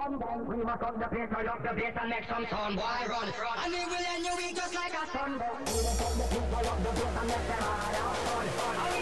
one down. We must up the pace, lock the pace and make some sound. Boy, run? run? And we will end your week just like a sunburn. We must up the pace, lock the pace and make them hard out. Run, run.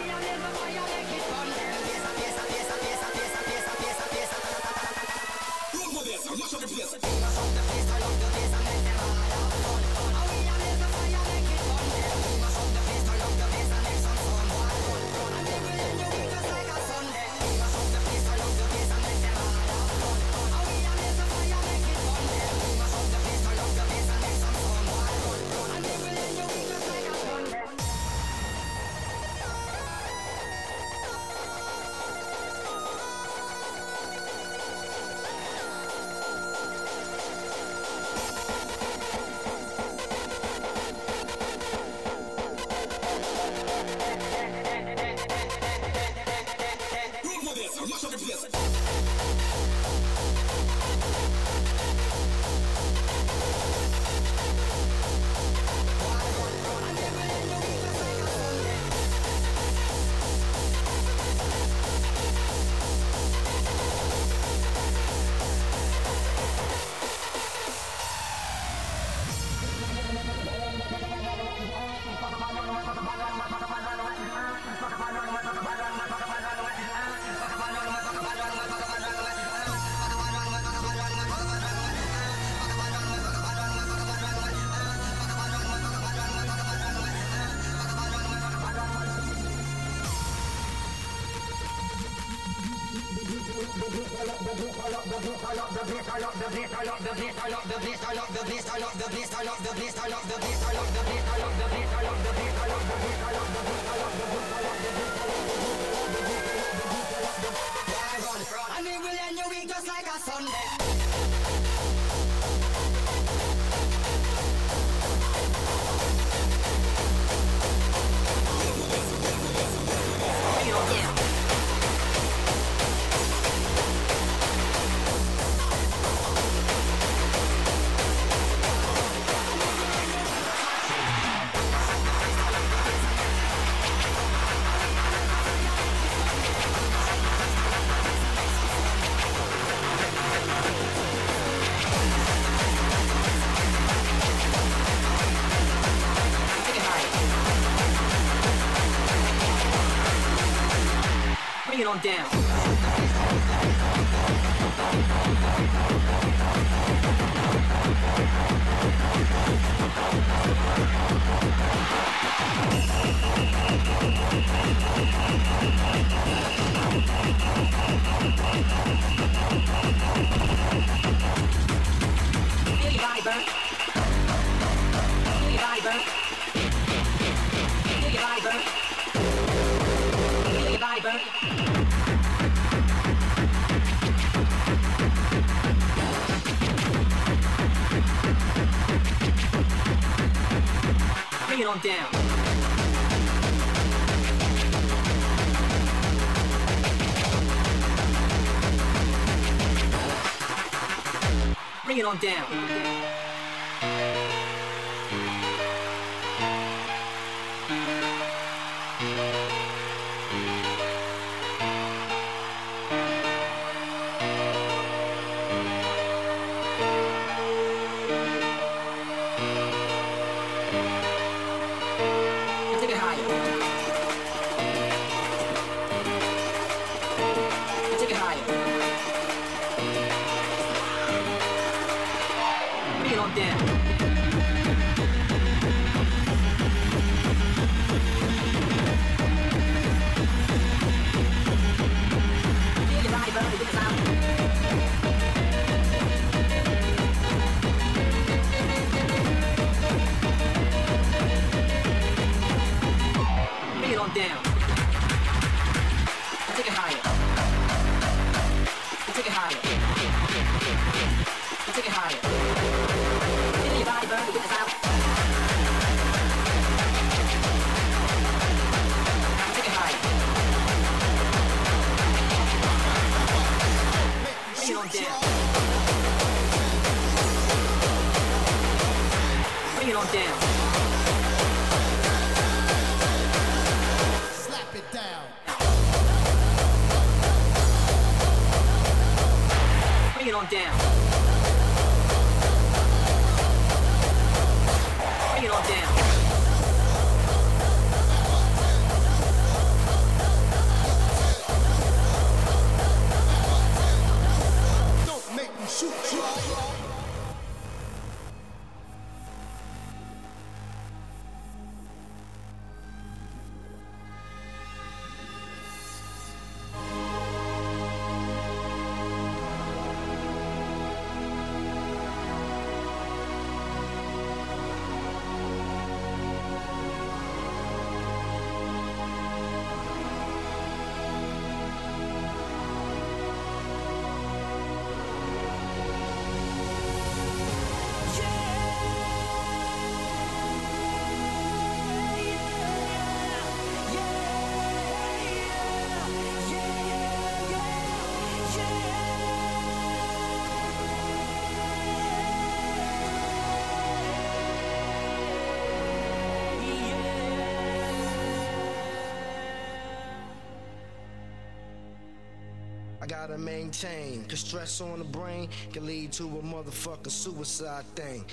Esta it on down. Viber. bring it on down. bring it on down. gotta maintain. Cause stress on the brain can lead to a motherfucking suicide thing.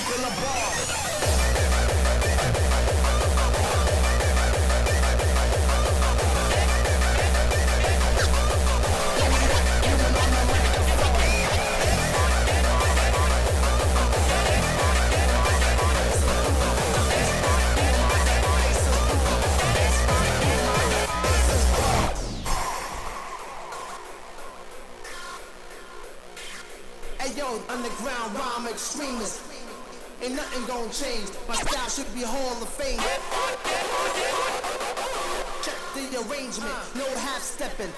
Like a Ain't nothing gonna change. My style should be Hall of Fame. Check the arrangement, no half stepping.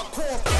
Hardcore.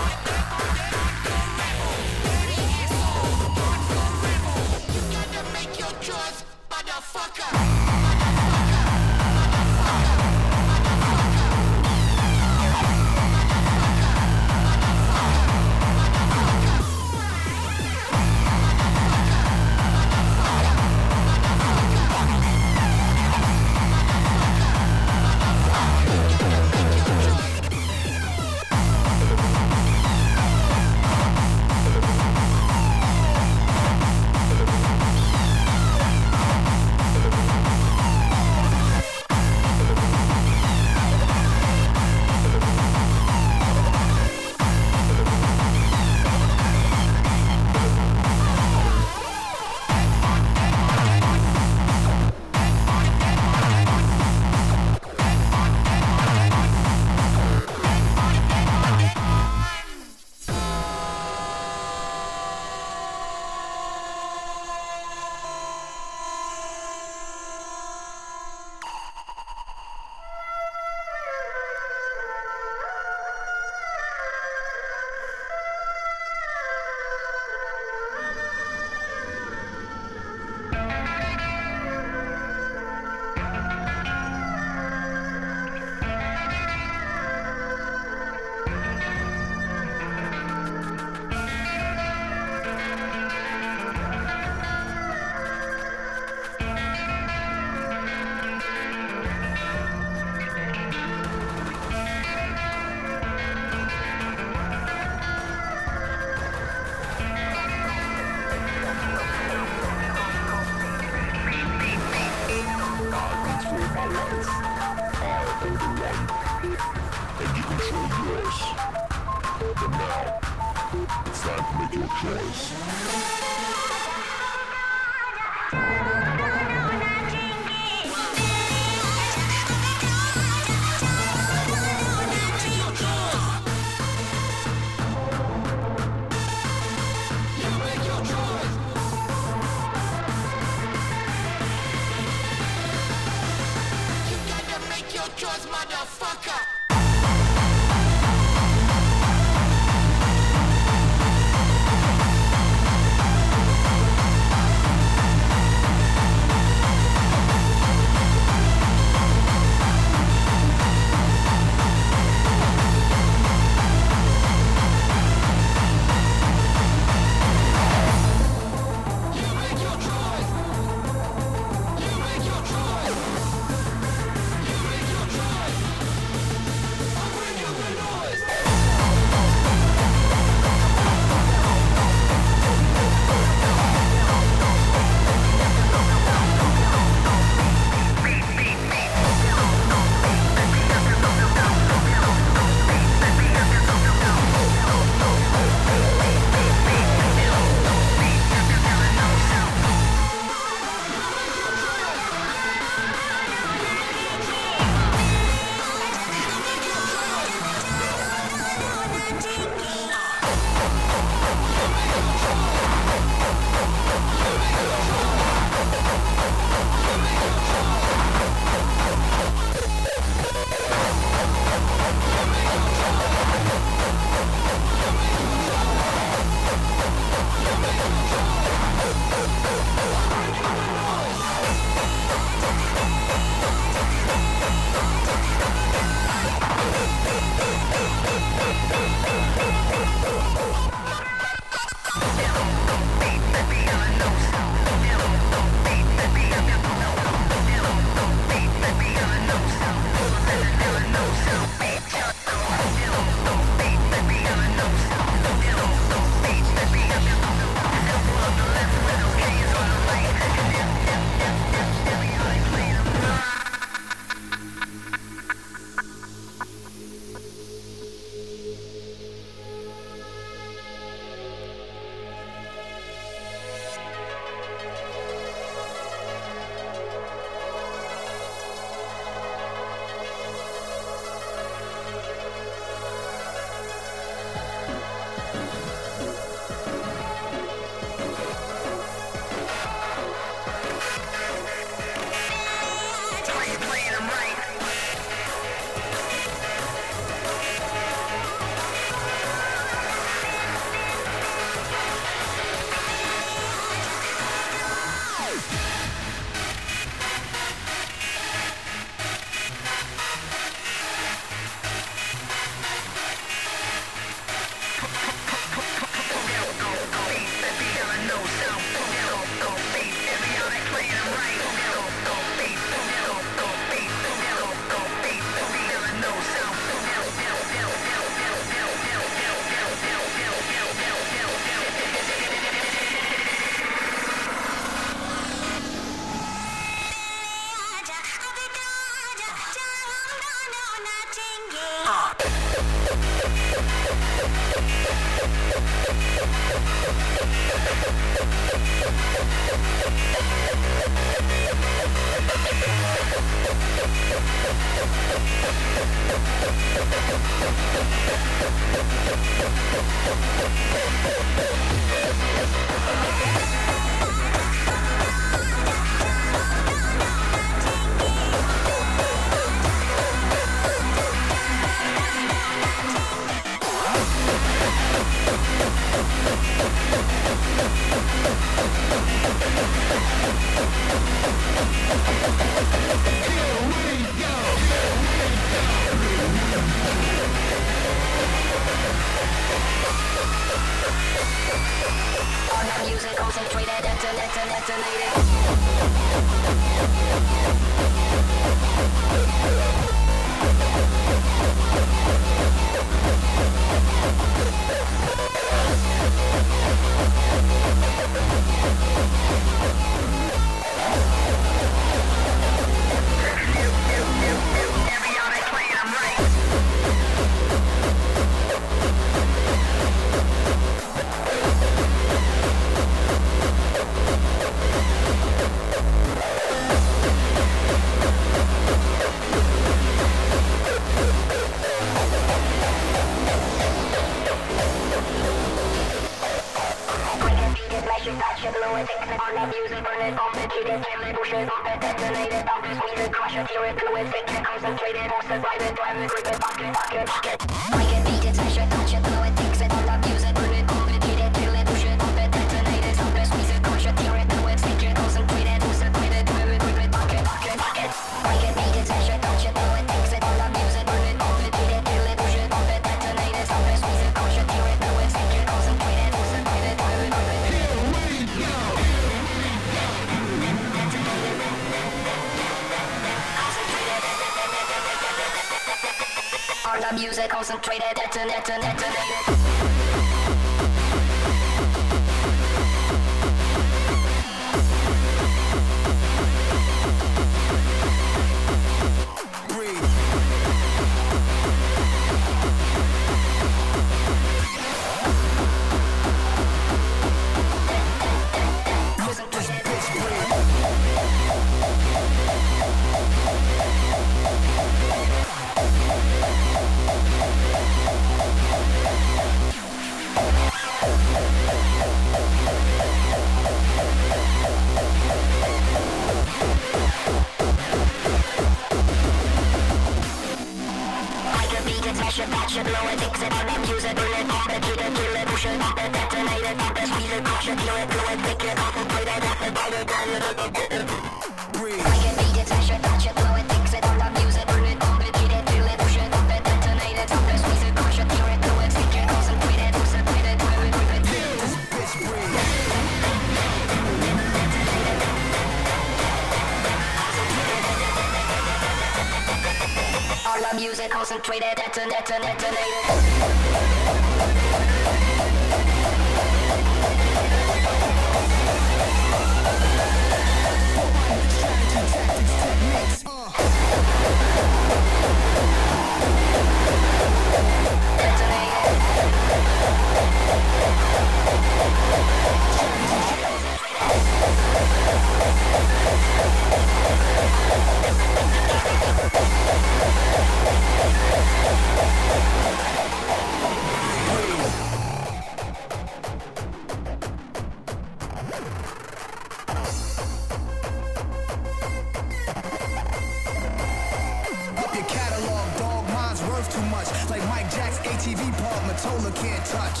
Too much. Like Mike Jack's ATV park, Matola can't touch.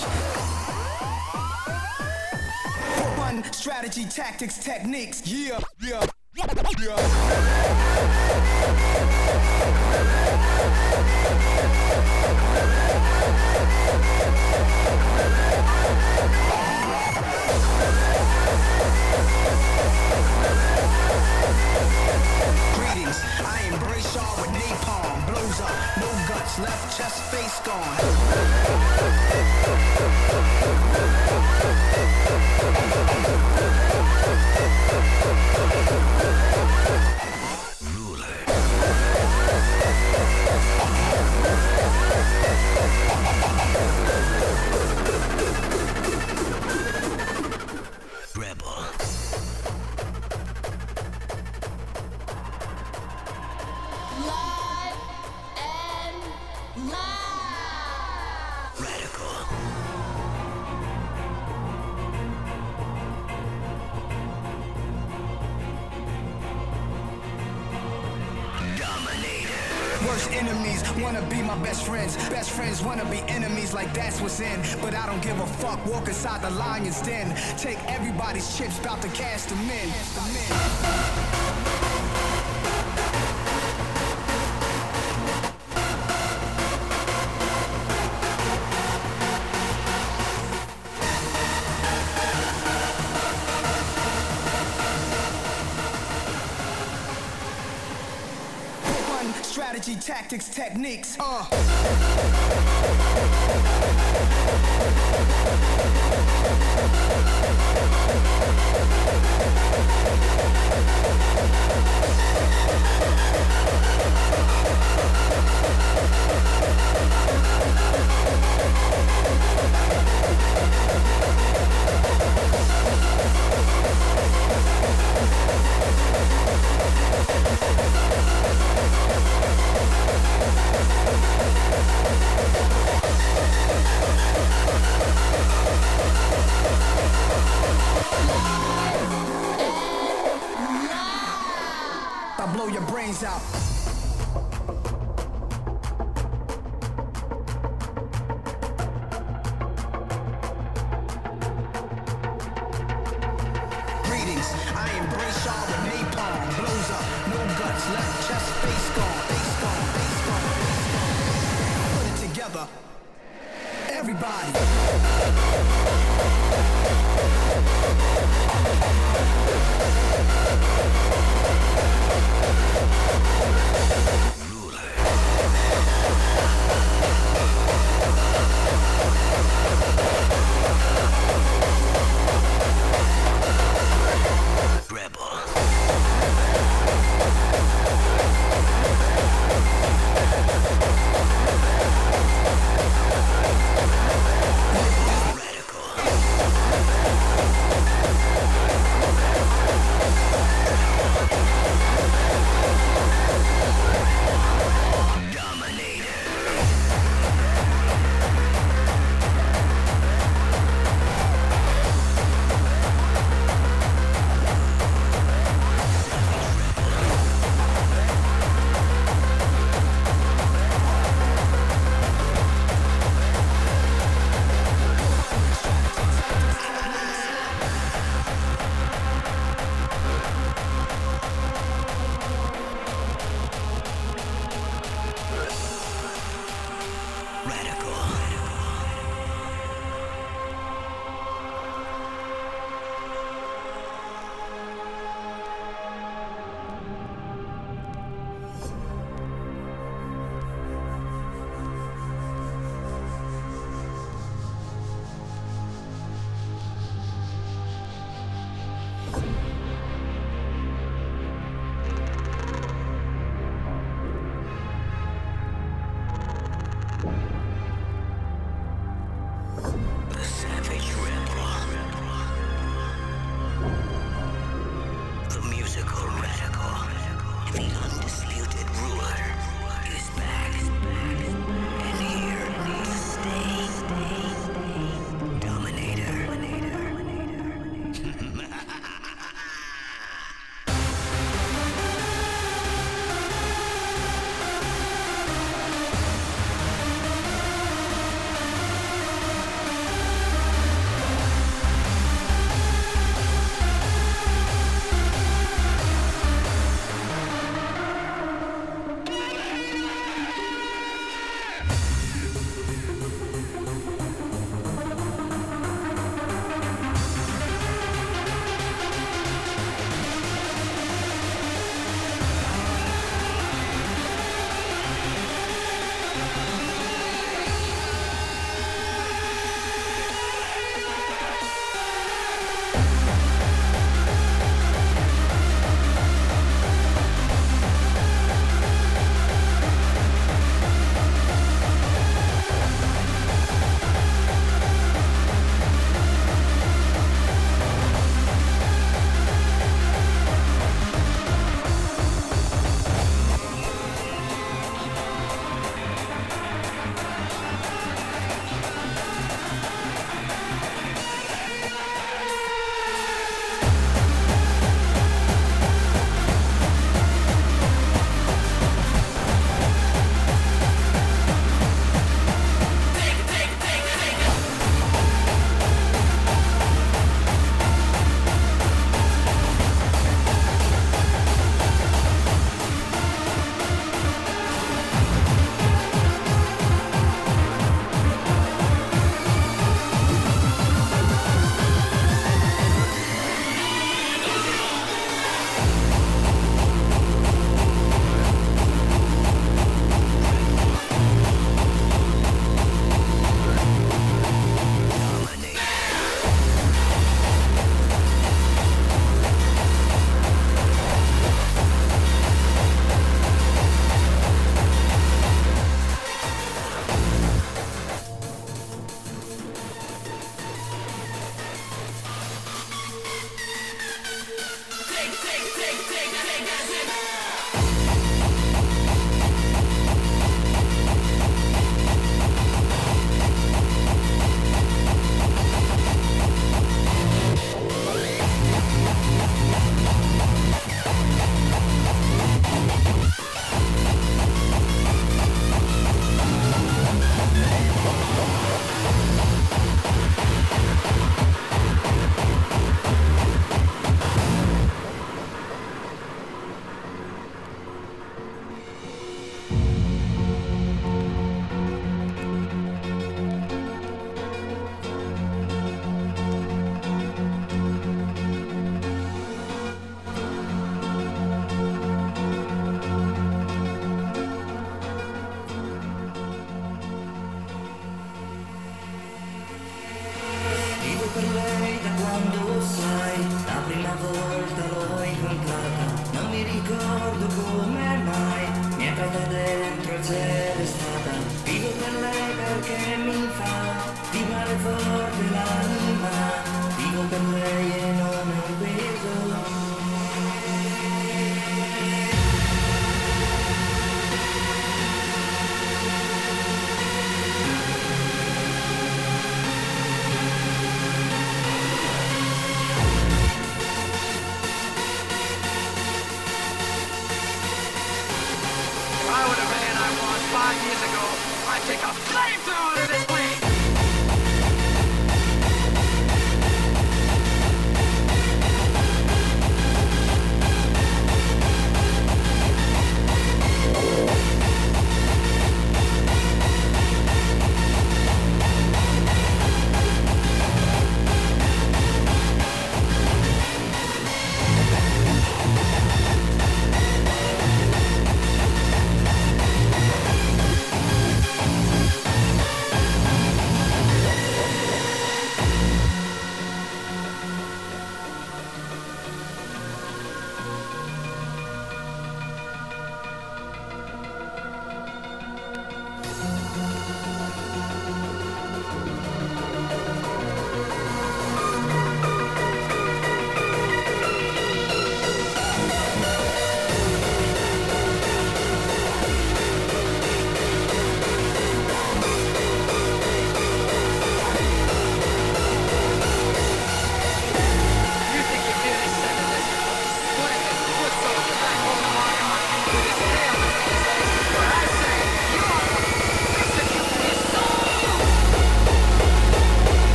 Strategy, tactics, techniques. Yeah, yeah, yeah. Greetings, I embrace y'all with napalm. Blows up, no guts, left chest, face gone. Fuck. Walk inside the lion's den. Take everybody's chips, bout to. Cast them in. Strategy, tactics, techniques. Uh. Blow your brains out. the musical radical, the undisputed ruler is back.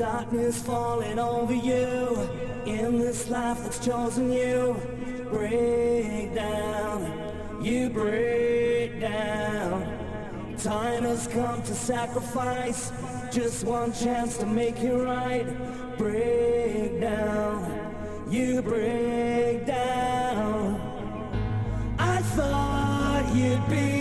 Darkness falling over you in this life that's chosen you. Break down, you break down. Time has come to sacrifice just one chance to make it right. Break down, you break down. I thought you'd be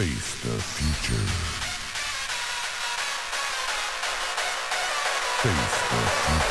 Face the future. Face the